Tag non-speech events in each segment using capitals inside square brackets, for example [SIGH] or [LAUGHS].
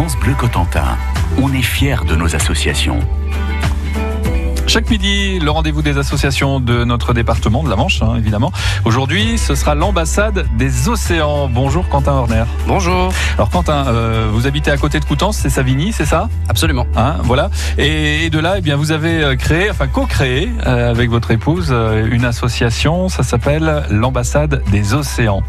France Bleu Cotentin, on est fiers de nos associations. Chaque midi, le rendez-vous des associations de notre département, de la Manche, hein, évidemment. Aujourd'hui, ce sera l'ambassade des océans. Bonjour Quentin Horner. Bonjour. Alors Quentin, euh, vous habitez à côté de Coutances, c'est Savigny, c'est ça? Absolument. Hein, voilà. Et, de là, eh bien, vous avez euh, créé, enfin co-créé euh, avec votre épouse, une association. Ça s'appelle l'ambassade des océans.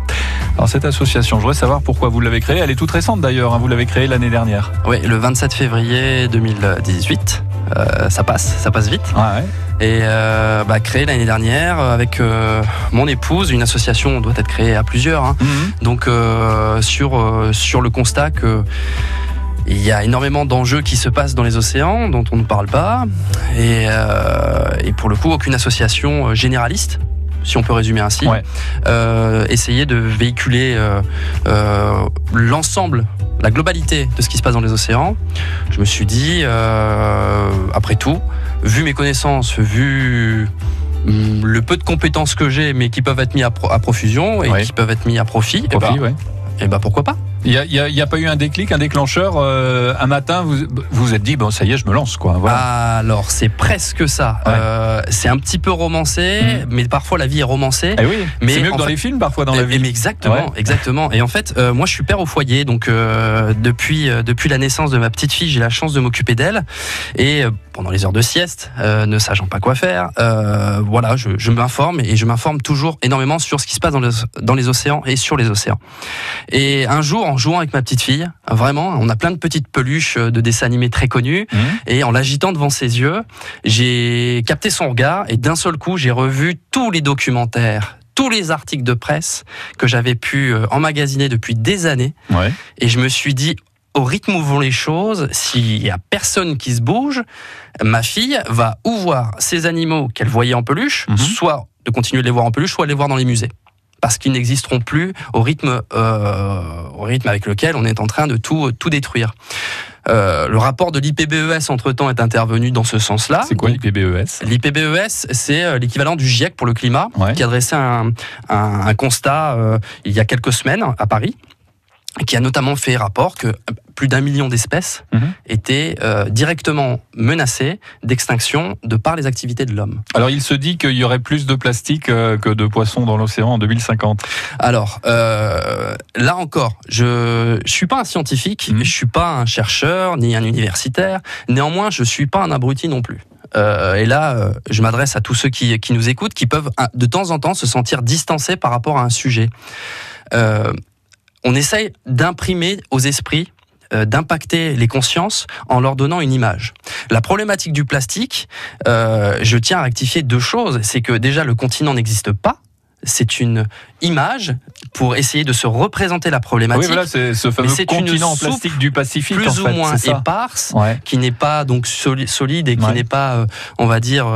Alors cette association, je voudrais savoir pourquoi vous l'avez créée. Elle est toute récente d'ailleurs. Hein, vous l'avez créée l'année dernière. Oui, le 27 février 2018. Euh, ça passe, ça passe vite. Et euh, bah, créé l'année dernière avec euh, mon épouse, une association doit être créée à plusieurs. Hein. Mhm. Donc sur, sur le constat que il y a énormément d'enjeux qui se passent dans les océans dont on ne parle pas. Et, et pour le coup, aucune association généraliste si on peut résumer ainsi, essayer de véhiculer l'ensemble la globalité de ce qui se passe dans les océans, je me suis dit, euh, après tout, vu mes connaissances, vu mm, le peu de compétences que j'ai, mais qui peuvent être mis à, profusion et qui peuvent être mis à profit, et, bah, et bah pourquoi pas? Il n'y a, pas eu un déclic, un déclencheur euh, Un matin, vous vous êtes dit, bon, ça y est, je me lance, quoi. Alors, c'est presque ça. Euh, c'est un petit peu romancé, mm. mais parfois la vie est romancée. Eh oui, mais c'est mieux que dans les films, parfois, dans la vie. exactement, exactement. Et en fait, euh, moi, je suis père au foyer, donc depuis, depuis la naissance de ma petite fille, j'ai la chance de m'occuper d'elle. Et pendant les heures de sieste, ne sachant pas quoi faire, voilà, je, je m'informe et je m'informe toujours énormément sur ce qui se passe dans les, dans les océans et sur les océans. Et un jour, en jouant avec ma petite fille. Vraiment, on a plein de petites peluches euh, de dessins animés très connus. Mmh. Et en l'agitant devant ses yeux, j'ai capté son regard et d'un seul coup, j'ai revu tous les documentaires tous les articles de presse que j'avais pu euh, emmagasiner depuis des années. Et je me suis dit, au rythme où vont les choses, s'il y a personne qui se bouge, ma fille va ou voir ces animaux qu'elle voyait en peluche, mmh. soit de continuer de les voir en peluche, soit les voir dans les musées parce qu'ils n'existeront plus au rythme, euh, au rythme avec lequel on est en train de tout, tout détruire. Euh, le rapport de l'IPBES entre-temps est intervenu dans ce sens-là. C'est quoi l'IPBES? L'IPBES, c'est euh, l'équivalent du GIEC pour le climat, qui a dressé un, un, constat il y a quelques semaines à Paris qui a notamment fait rapport que plus d'un million d'espèces mhm. étaient euh, directement menacées d'extinction de par les activités de l'homme. Alors il se dit qu'il y aurait plus de plastique euh, que de poissons dans l'océan en 2050. Alors euh, là encore, je ne suis pas un scientifique, je mhm. je suis pas un chercheur ni un universitaire. Néanmoins, je suis pas un abruti non plus. et là, je m'adresse à tous ceux qui, qui, nous écoutent, qui peuvent de temps en temps se sentir distancés par rapport à un sujet on essaye d'imprimer aux esprits euh, d'impacter les consciences en leur donnant une image. La problématique du plastique, euh, je tiens à rectifier deux choses. C'est que déjà le continent n'existe pas. C'est une image pour essayer de se représenter la problématique. Oui, voilà, c'est ce fameux continent en plastique du Pacifique, plus ou moins éparse, qui n'est pas donc solide et qui n'est pas, euh, on va dire,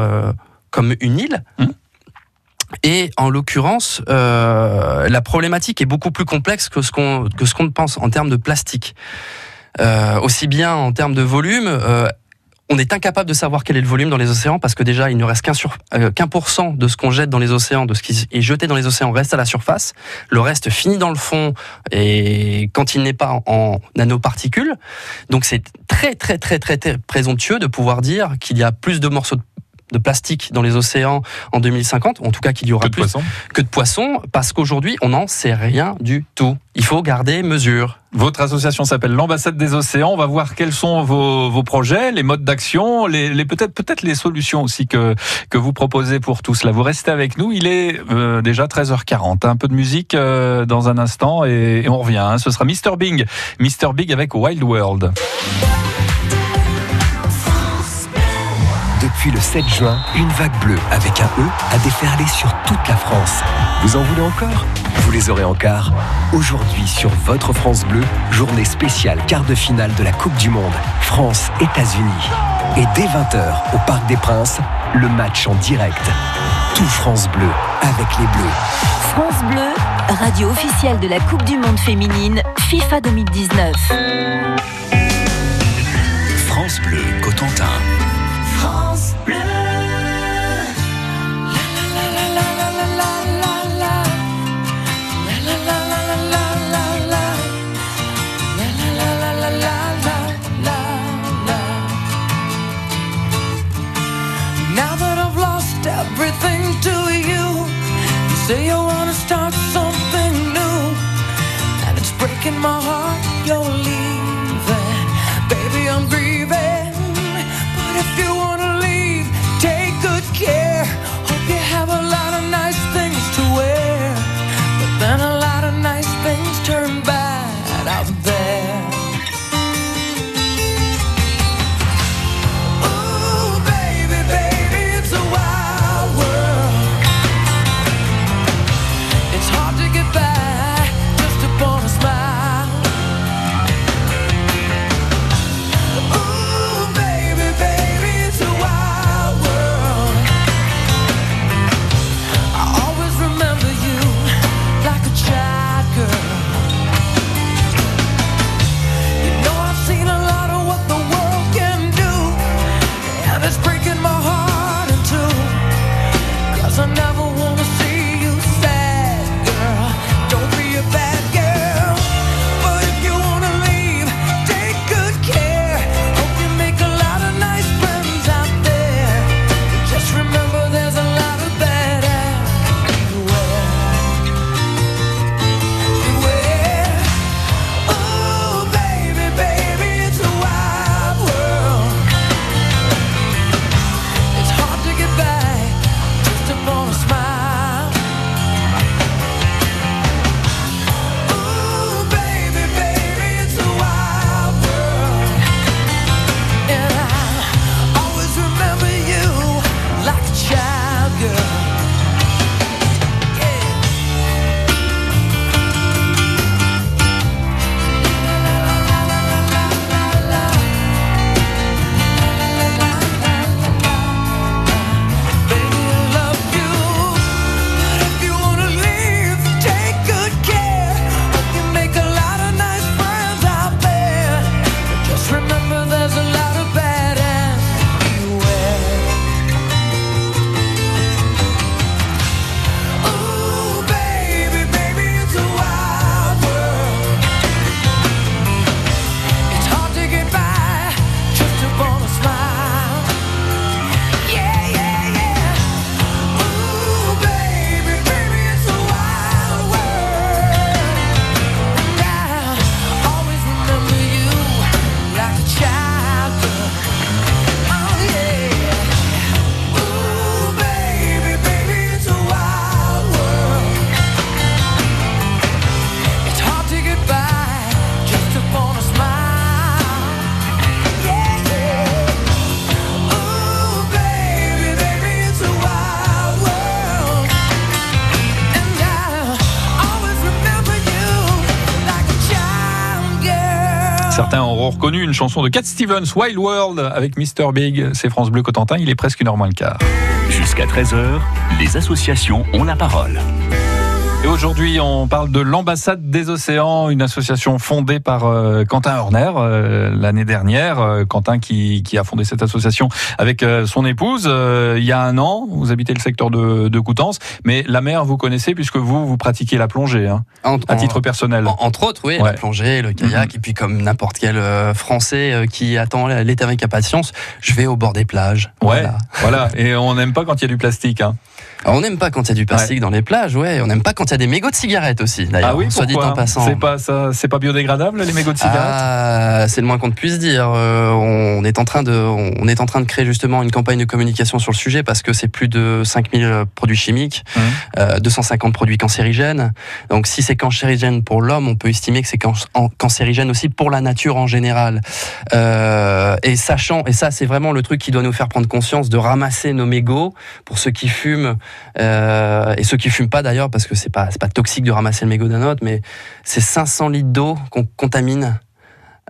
comme une île. Hum. Et en l'occurrence, euh, la problématique est beaucoup plus complexe que ce qu'on que ce qu'on pense en termes de plastique. Euh, aussi bien en termes de volume, euh, on est incapable de savoir quel est le volume dans les océans parce que déjà il ne reste qu'un pour cent de ce qu'on jette dans les océans, de ce qui est jeté dans les océans reste à la surface. Le reste finit dans le fond et quand il n'est pas en nanoparticules. Donc c'est très très très très présomptueux de pouvoir dire qu'il y a plus de morceaux de de plastique dans les océans en 2050, en tout cas qu'il y aura plus que de poissons, parce qu'aujourd'hui, on n'en sait rien du tout. Il faut garder mesure. Votre association s'appelle l'ambassade des océans. On va voir quels sont vos, projets, les modes d'action, les, peut-être peut-être les solutions aussi que que vous proposez pour tout cela. Vous restez avec nous. Il est euh, déjà 13h40. Un peu de musique euh, dans un instant et, on revient. Hein. Ce sera Mr Big, Mr Big avec Wild World. Depuis le 7 juin, une vague bleue avec un E a déferlé sur toute la France. Vous en voulez encore? Vous les aurez en quart. Aujourd'hui sur votre France Bleu, journée spéciale quart de finale de la Coupe du Monde, France-États-Unis. Et dès 20h au Parc des Princes, le match en direct. Tout France Bleu avec les Bleus. France Bleu, radio officielle de la Coupe du Monde féminine FIFA 2019. France Bleu Cotentin. Say you wanna start something new, and it's breaking my heart une chanson de Cat Stevens, Wild World, avec Mr. Big. C'est France Bleu Cotentin, il est presque une heure moins le quart. Jusqu'à 13h, les associations ont la parole. Aujourd'hui, on parle de l'ambassade des océans, une association fondée par euh, Quentin Horner euh, l'année dernière. Euh, Quentin qui, qui a fondé cette association avec son épouse il y a un an. Vous habitez le secteur de, de Coutances, mais la mer, vous connaissez puisque vous, vous pratiquez la plongée, hein, à titre personnel. En- entre autres, oui, Ouais. la plongée, le kayak, et puis comme n'importe quel Français qui attend l'été avec impatience, je vais au bord des plages. Ouais, Voilà. voilà. Et on n'aime pas quand il y a du plastique. Hein. Alors, on n'aime pas quand il y a du plastique dans les plages, ouais. On n'aime pas quand il y a des mégots de cigarettes aussi, d'ailleurs. Ah oui, soit dit en passant. C'est pas ça, c'est pas biodégradable les mégots de cigarettes? Ah, c'est le moins qu'on puisse dire. Euh, on est en train de, on est en train de créer justement une campagne de communication sur le sujet parce que c'est plus de 5000 produits chimiques, Mmh. euh, 250 produits cancérigènes. Donc, si c'est cancérigène pour l'homme, on peut estimer que c'est can- cancérigène aussi pour la nature en général. Euh, et sachant, et ça, c'est vraiment le truc qui doit nous faire prendre conscience de ramasser nos mégots pour ceux qui fument euh, et ceux qui fument pas d'ailleurs parce que c'est pas, c'est pas toxique de ramasser le mégot d'un autre, mais c'est 500 litres d'eau qu'on contamine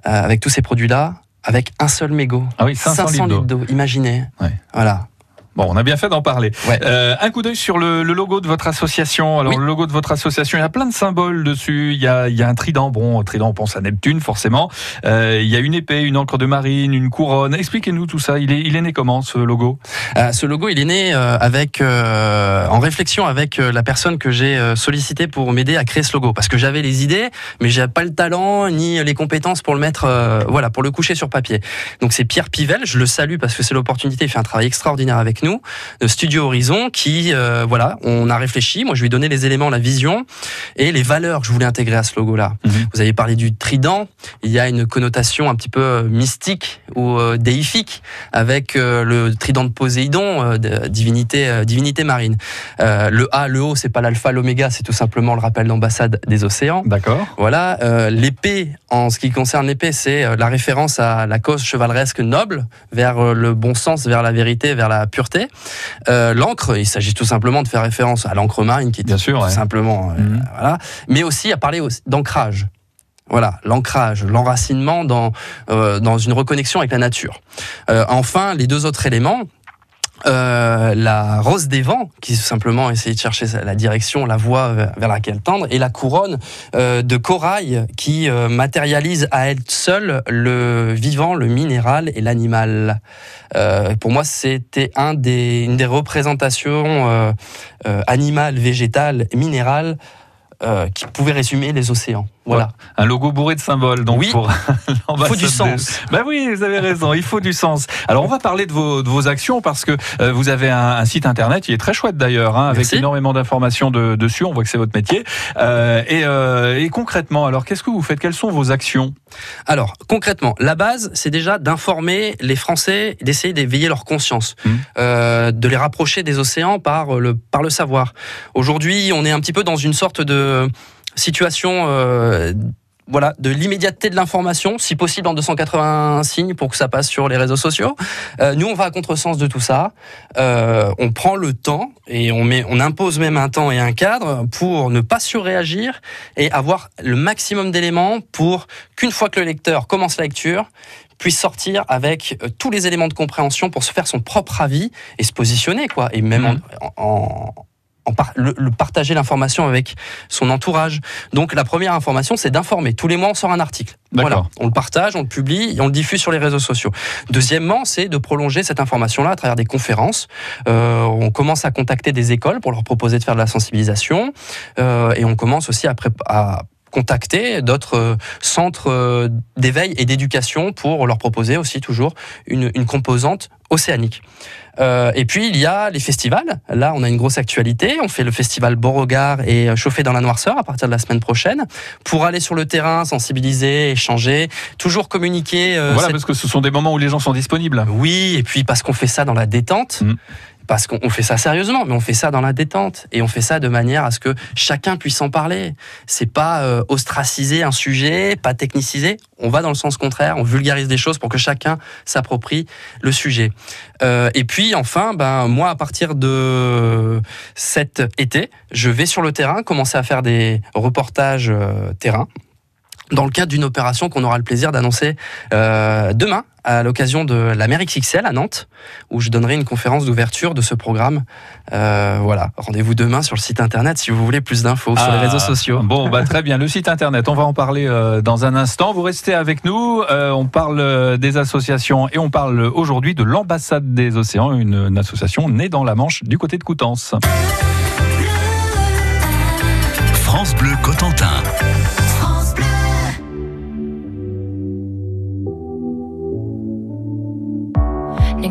euh, avec tous ces produits-là, avec un seul mégot. Ah oui, 500, litres d'eau. d'eau, imaginez. Ouais. Voilà. Bon, on a bien fait d'en parler. Ouais. Euh, un coup d'œil sur le, le logo de votre association. Alors, Oui. le logo de votre association, il y a plein de symboles dessus. Il y a, il y a un trident. Bon, un trident, on pense à Neptune, forcément. Euh, il y a une épée, une encre de marine, une couronne. Expliquez-nous tout ça. Il est, il est né comment, ce logo? Euh, ce logo, il est né euh, avec, euh, en réflexion avec euh, la personne que j'ai euh, sollicité pour m'aider à créer ce logo. Parce que j'avais les idées, mais j'avais pas le talent ni les compétences pour le mettre, euh, voilà, pour le coucher sur papier. Donc c'est Pierre Pivel, je le salue parce que c'est l'opportunité. Il fait un travail extraordinaire avec nous. nous, de Studio Horizon, qui, euh, voilà, on a réfléchi. Moi, je lui ai donné les éléments, la vision et les valeurs que je voulais intégrer à ce logo-là. Mhm. Vous avez parlé du trident. Il y a une connotation un petit peu euh, mystique ou euh, déifique avec euh, le trident de Poséidon, de divinité, divinité marine. Le A, le O, c'est pas l'alpha, l'oméga, c'est tout simplement le rappel d'ambassade des océans. D'accord. Voilà, l'épée, en ce qui concerne l'épée, c'est la référence à la cause chevaleresque noble, vers le bon sens, vers la vérité, vers la pureté. Euh, l'encre, il s'agit tout simplement de faire référence à l'encre marine, qui est Bien sûr, tout ouais. simplement, euh, Mhm. voilà, mais aussi à parler d'ancrage. Voilà, l'ancrage, l'enracinement dans, euh, dans une reconnexion avec la nature. Enfin, les deux autres éléments, euh, la rose des vents, qui simplement essayer de chercher la direction, la voie vers- laquelle tendre, et la couronne euh, de corail qui euh, matérialise à elle seule le vivant, le minéral et l'animal. Pour moi, c'était une des représentations animales, végétales, minérales euh, qui pouvait résumer les océans. Voilà. Un logo bourré de symboles, donc Oui. pour [LAUGHS] Il faut du sens. Ben oui, vous avez raison, il faut du sens. Alors on va parler de vos, de vos actions parce que euh, vous avez un, un site internet, il est très chouette d'ailleurs, hein, avec Merci. énormément d'informations de- dessus, on voit que c'est votre métier. Euh, et, et concrètement, alors qu'est-ce que vous faites? Quelles sont vos actions? Alors, concrètement, la base, c'est déjà d'informer les Français, d'essayer d'éveiller leur conscience, euh, de les rapprocher des océans par le, par le savoir. Aujourd'hui, on est un petit peu dans une sorte de situation... euh, voilà, de l'immédiateté de l'information, si possible en 280 signes pour que ça passe sur les réseaux sociaux. Euh, nous, on va à contresens de tout ça. Euh, on prend le temps et on, met, on impose même un temps et un cadre pour ne pas surréagir et avoir le maximum d'éléments pour qu'une fois que le lecteur commence la lecture, puisse sortir avec euh, tous les éléments de compréhension pour se faire son propre avis et se positionner, quoi. Et même en, en- en par- le, le partager l'information avec son entourage. Donc la première information, c'est d'informer. Tous les mois, on sort un article. Voilà. On le partage, on le publie, et on le diffuse sur les réseaux sociaux. Deuxièmement, c'est de prolonger cette information-là à travers des conférences. Euh, on commence à contacter des écoles pour leur proposer de faire de la sensibilisation. Euh, et on commence aussi à, à contacter d'autres euh, centres euh, d'éveil et d'éducation pour leur proposer aussi toujours une, une composante océanique. Euh, et puis il y a les festivals. Là, on a une grosse actualité. On fait le festival Beauregard et Chauffé dans la noirceur à partir de la semaine prochaine pour aller sur le terrain, sensibiliser, échanger, toujours communiquer. euh, Voilà, cette- parce que ce sont des moments où les gens sont disponibles. oui, et puis parce qu'on fait ça dans la détente. Mm. Parce qu'on on fait ça sérieusement, mais on fait ça dans la détente et on fait ça de manière à ce que chacun puisse en parler. C'est pas euh, ostraciser un sujet, pas techniciser. On va dans le sens contraire, on vulgarise des choses pour que chacun s'approprie le sujet. Euh, et puis enfin, ben moi à partir de cet été, je vais sur le terrain commencer à faire des reportages euh, terrain dans le cadre d'une opération qu'on aura le plaisir d'annoncer demain à l'occasion de la mer XXL à Nantes, où je donnerai une conférence d'ouverture de ce programme. Euh, voilà, rendez-vous demain sur le site internet si vous voulez plus d'infos sur les Ah, réseaux sociaux. Bon, bah, très bien. Le site internet, on va en parler euh, dans un instant. Vous restez avec nous. Euh, on parle des associations et on parle aujourd'hui de l'ambassade des océans, une, une association née dans la Manche du côté de Coutances. France Bleu Cotentin.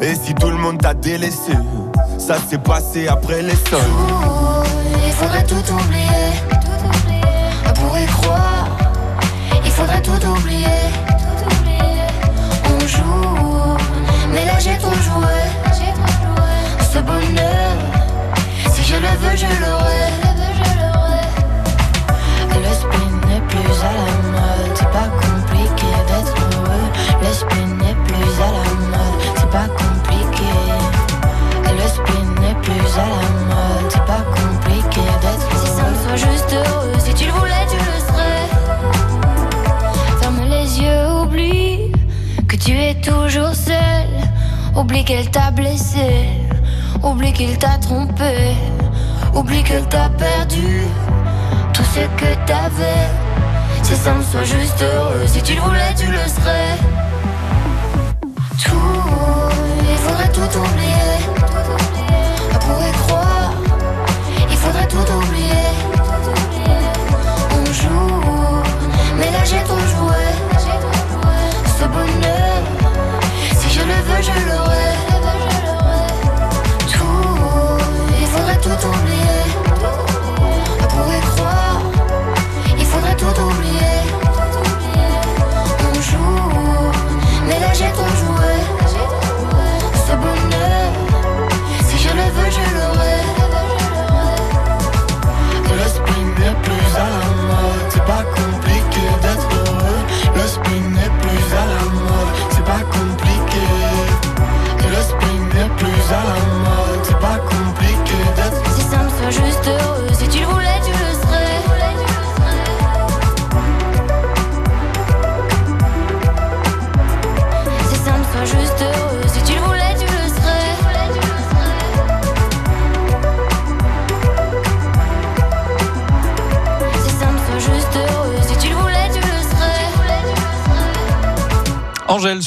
Et si tout le monde t'a délaissé, ça s'est passé après les sols. Il faudrait tout oublier. On pourrait croire, il faudrait tout oublier. On joue, mais là j'ai ton joué. Ce bonheur, si je le veux, je l'aurai. Le spin n'est plus à la mode, pas cool. c'est pas compliqué d'être. Si ça me soit juste heureux, si tu le voulais, tu le serais. Ferme les yeux, oublie que tu es toujours seul. Oublie qu'elle t'a blessé, oublie qu'il t'a trompé, oublie qu'elle t'a perdu tout ce que t'avais. Si ça me soit juste heureux, si tu le voulais, tu le serais.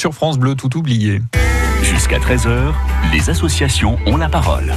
Sur France Bleu, tout oublié. Jusqu'à 13h, les associations ont la parole.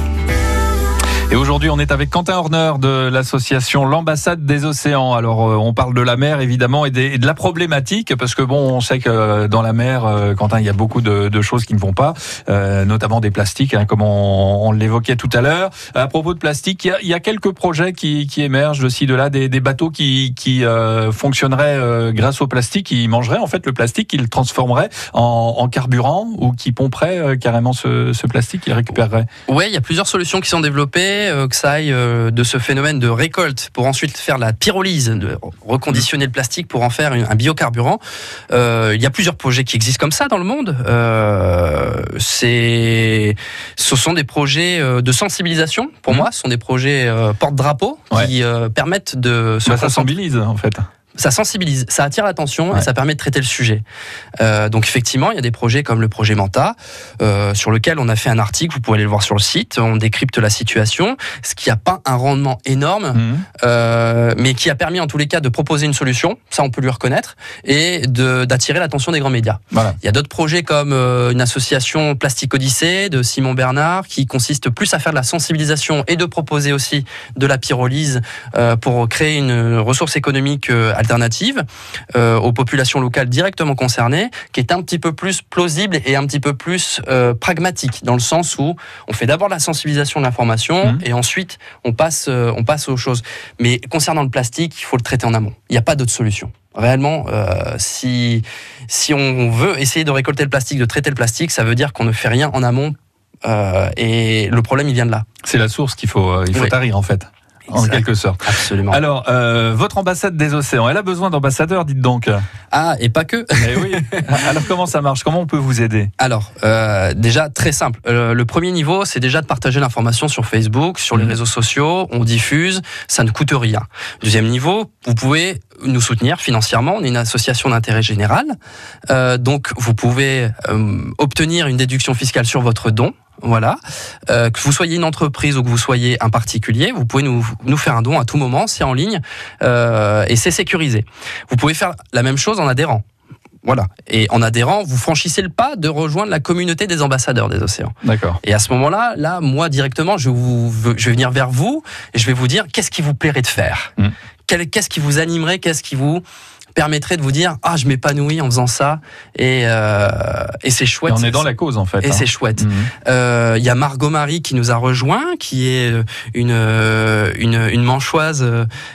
Et aujourd'hui, on est avec Quentin Horner de l'association L'Ambassade des Océans. Alors, euh, on parle de la mer, évidemment, et, des- et de la problématique, parce que bon, on sait que euh, dans la mer, euh, Quentin, il y a beaucoup de, de choses qui ne vont pas, euh, notamment des plastiques, hein, comme on, on l'évoquait tout à l'heure. À propos de plastique, il y a, y a quelques projets qui, qui émergent de ci, de là, des, des bateaux qui, qui euh, fonctionneraient euh, grâce au plastique, qui mangeraient en fait le plastique, qui le transformeraient en, en carburant, ou qui pomperaient carrément ce, ce plastique, qui récupéreraient. Ouais, il y a plusieurs solutions qui sont développées, euh, que ça aille euh, de ce phénomène de récolte pour ensuite faire la pyrolyse, de reconditionner le plastique pour en faire un biocarburant. Euh, il y a plusieurs projets qui existent comme ça dans le monde. Euh, c'est, ce sont des projets de sensibilisation. Pour Mhm. moi, ce sont des projets euh, porte-drapeau Ouais. qui permettent de se Bah, ça concentrer- sensibilise en fait. Ça sensibilise, ça attire l'attention Ouais. et ça permet de traiter le sujet. Euh, donc effectivement, il y a des projets comme le projet Manta, euh, sur lequel on a fait un article, vous pouvez aller le voir sur le site, on décrypte la situation, ce qui n'a pas un rendement énorme, Mhm. euh, mais qui a permis en tous les cas de proposer une solution, ça on peut lui reconnaître, et de- d'attirer l'attention des grands médias. Voilà. Il y a d'autres projets comme une association Plastique Odyssée de Simon Bernard qui consiste plus à faire de la sensibilisation et de proposer aussi de la pyrolyse pour créer une ressource économique euh, alternative euh, aux populations locales directement concernées, qui est un petit peu plus plausible et un petit peu plus euh, pragmatique dans le sens où on fait d'abord la sensibilisation de l'information Mhm. et ensuite on passe euh, on passe aux choses. Mais concernant le plastique, il faut le traiter en amont. Il n'y a pas d'autre solution. Réellement, euh, si si on veut essayer de récolter le plastique, de traiter le plastique, ça veut dire qu'on ne fait rien en amont. euh, et le problème, il vient de là. C'est la source qu'il faut, il faut Oui. tarir en fait, en Exact. quelque sorte. Absolument. Alors, euh, votre ambassade des océans, elle a besoin d'ambassadeurs, dites donc. ah, et pas que. Eh oui. [LAUGHS] Alors comment ça marche? Comment on peut vous aider? Alors, euh, déjà très simple. Euh, le premier niveau, c'est déjà de partager l'information sur Facebook, sur les Mhm. réseaux sociaux. On diffuse, ça ne coûte rien. Deuxième niveau, vous pouvez nous soutenir financièrement. On est une association d'intérêt général, Euh, donc vous pouvez euh, obtenir une déduction fiscale sur votre don. Voilà. Euh, que vous soyez une entreprise ou que vous soyez un particulier, vous pouvez nous, nous faire un don à tout moment, c'est en ligne et c'est sécurisé. Vous pouvez faire la même chose en adhérant. Voilà. Et en adhérant, vous franchissez le pas de rejoindre la communauté des ambassadeurs des océans. D'accord. Et à ce moment-là, là, moi directement, je, vous, je vais venir vers vous et je vais vous dire qu'est-ce qui vous plairait de faire Mm. Qu'est-ce qui vous animerait Qu'est-ce qui vous permettrait de vous dire ah je m'épanouis en faisant ça et, euh, et c'est Et chouette. on est dans la cause en fait. et hein. c'est chouette. Mhm. Euh, Il y a Margot Marie qui nous a rejoint, qui est euh, une euh, une, une manchoise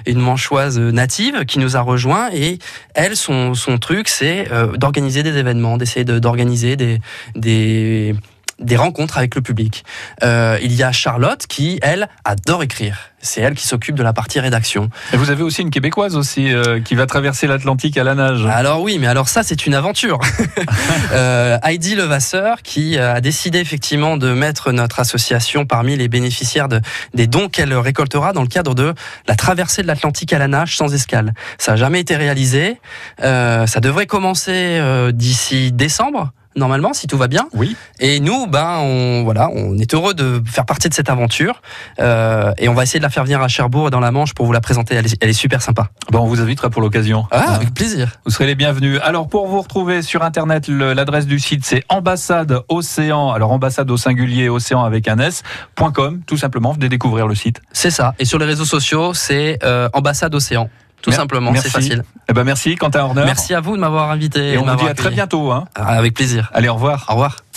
une manchoise native qui nous a rejoint et elle son son truc c'est d'organiser des événements, d'essayer de- d'organiser des des des rencontres avec le public. Euh, il y a Charlotte qui, elle, adore écrire. C'est elle qui s'occupe de la partie rédaction. Et vous avez aussi une québécoise aussi euh, qui va traverser l'Atlantique à la nage. Alors oui, mais alors ça c'est une aventure. [LAUGHS] euh, Heidi Levasseur qui euh, a décidé effectivement de mettre notre association parmi les bénéficiaires de, des dons qu'elle récoltera dans le cadre de la traversée de l'Atlantique à la nage sans escale. Ça n'a jamais été réalisé. Euh, ça devrait commencer euh, d'ici décembre. Normalement, si tout va bien. Oui. Et nous, ben, on, voilà, on est heureux de faire partie de cette aventure. Euh, et on va essayer de la faire venir à Cherbourg et dans la Manche pour vous la présenter. Elle est, elle est super sympa. Bon, on vous invitera pour l'occasion. Ah, avec plaisir. Vous serez les bienvenus. Alors pour vous retrouver sur internet, l'adresse du site c'est ambassade océan. Alors ambassade au singulier océan avec un s.com tout simplement. Venez découvrir le site. C'est ça. Et sur les réseaux sociaux, c'est euh, Ambassade Océan. Tout Mer- simplement, c'est facile. Eh ben merci Quentin Horner. Merci à vous de m'avoir invité. Et on vous dit à très bientôt. Hein. Avec plaisir. Allez, au revoir. Au revoir.